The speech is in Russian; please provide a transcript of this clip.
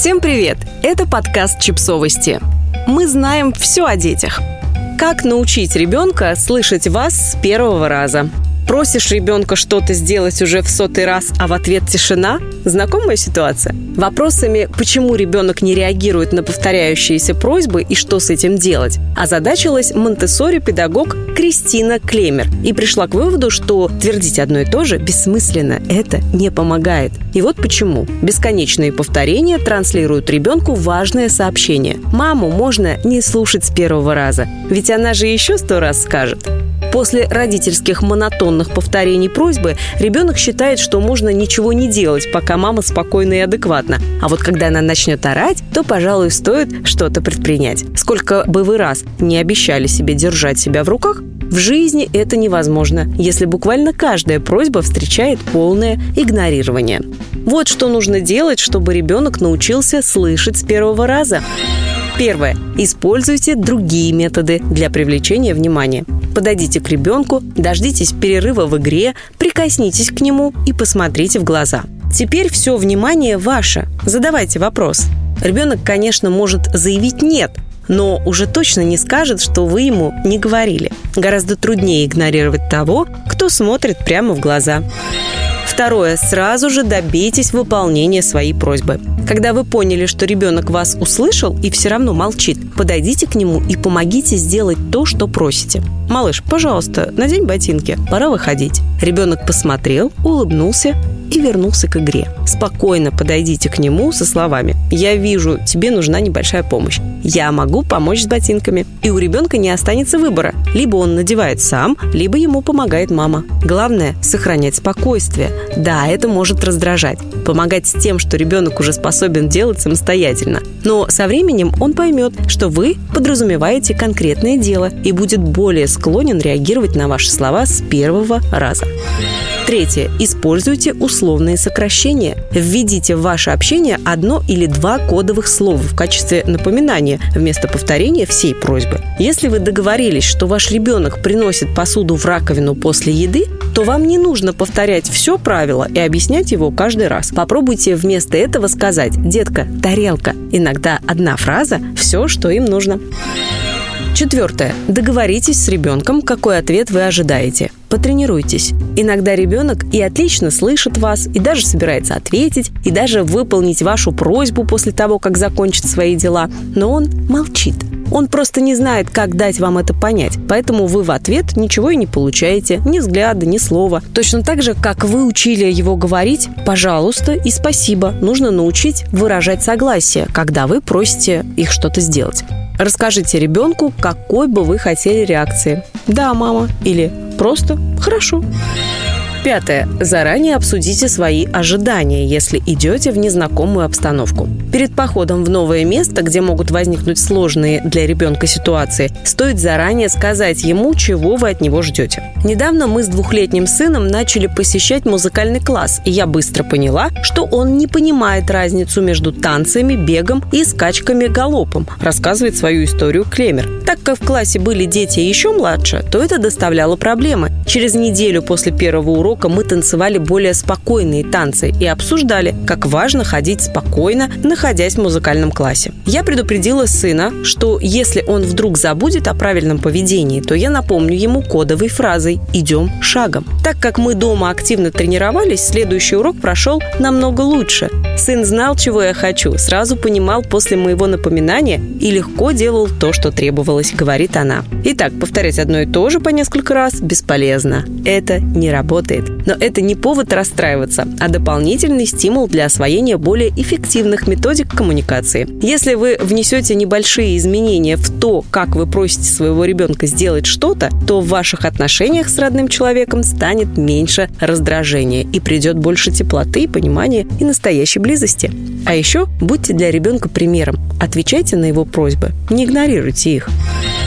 Всем привет! Это подкаст «Чипсовости». Мы знаем все о детях. Как научить ребенка слышать вас с первого раза – Просишь ребенка что-то сделать уже в сотый раз, а в ответ тишина? Знакомая ситуация? Вопросами, почему ребенок не реагирует на повторяющиеся просьбы и что с этим делать, озадачилась Монтессори-педагог Кристина Клемер и пришла к выводу, что твердить одно и то же бессмысленно, это не помогает. И вот почему. Бесконечные повторения транслируют ребенку важное сообщение. Маму можно не слушать с первого раза, ведь она же еще сто раз скажет. После родительских монотонных повторений просьбы ребенок считает, что можно ничего не делать, пока мама спокойна и адекватна. А вот когда она начнет орать, то, пожалуй, стоит что-то предпринять. Сколько бы вы раз не обещали себе держать себя в руках, в жизни это невозможно, если буквально каждая просьба встречает полное игнорирование. Вот что нужно делать, чтобы ребенок научился слышать с первого раза. Первое. Используйте другие методы для привлечения внимания. Подойдите к ребенку, дождитесь перерыва в игре, прикоснитесь к нему и посмотрите в глаза. Теперь все внимание ваше. Задавайте вопрос. Ребенок, конечно, может заявить «нет», но уже точно не скажет, что вы ему не говорили. Гораздо труднее игнорировать того, кто смотрит прямо в глаза. Второе. Сразу же добейтесь выполнения своей просьбы. Когда вы поняли, что ребенок вас услышал и все равно молчит, подойдите к нему и помогите сделать то, что просите. «Малыш, пожалуйста, надень ботинки, пора выходить». Ребенок посмотрел, улыбнулся и вернулся к игре. Спокойно подойдите к нему со словами «Я вижу, тебе нужна небольшая помощь. Я могу помочь с ботинками». И у ребенка не останется выбора. Либо он надевает сам, либо ему помогает мама. Главное – сохранять спокойствие. Да, это может раздражать. Помогать с тем, что ребенок уже способен делать самостоятельно. Но со временем он поймет, что вы подразумеваете конкретное дело и будет более склонен реагировать на ваши слова с первого раза. Третье. Используйте условные сокращения. Введите в ваше общение одно или два кодовых слова в качестве напоминания вместо повторения всей просьбы. Если вы договорились, что ваш ребенок приносит посуду в раковину после еды, то вам не нужно повторять все правило и объяснять его каждый раз. Попробуйте вместо этого сказать «Детка, тарелка». Иногда одна фраза – все, что им нужно. Четвертое. Договоритесь с ребенком, какой ответ вы ожидаете. Потренируйтесь. Иногда ребенок и отлично слышит вас, и даже собирается ответить, и даже выполнить вашу просьбу после того, как закончит свои дела, но он молчит. Он просто не знает, как дать вам это понять. Поэтому вы в ответ ничего и не получаете. Ни взгляда, ни слова. Точно так же, как вы учили его говорить «пожалуйста» и «спасибо». Нужно научить выражать согласие, когда вы просите их что-то сделать. Расскажите ребенку, какой бы вы хотели реакции. «Да, мама» или «просто хорошо». Пятое. Заранее обсудите свои ожидания, если идете в незнакомую обстановку. Перед походом в новое место, где могут возникнуть сложные для ребенка ситуации, стоит заранее сказать ему, чего вы от него ждете. Недавно мы с двухлетним сыном начали посещать музыкальный класс, и я быстро поняла, что он не понимает разницу между танцами, бегом и скачками галопом, рассказывает свою историю Клемер. Так как в классе были дети еще младше, то это доставляло проблемы. Через неделю после первого урока урока мы танцевали более спокойные танцы и обсуждали, как важно ходить спокойно, находясь в музыкальном классе. Я предупредила сына, что если он вдруг забудет о правильном поведении, то я напомню ему кодовой фразой «идем шагом». Так как мы дома активно тренировались, следующий урок прошел намного лучше. Сын знал, чего я хочу, сразу понимал после моего напоминания и легко делал то, что требовалось, говорит она. Итак, повторять одно и то же по несколько раз бесполезно. Это не работает работает. Но это не повод расстраиваться, а дополнительный стимул для освоения более эффективных методик коммуникации. Если вы внесете небольшие изменения в то, как вы просите своего ребенка сделать что-то, то в ваших отношениях с родным человеком станет меньше раздражения и придет больше теплоты, понимания и настоящей близости. А еще будьте для ребенка примером. Отвечайте на его просьбы, не игнорируйте их.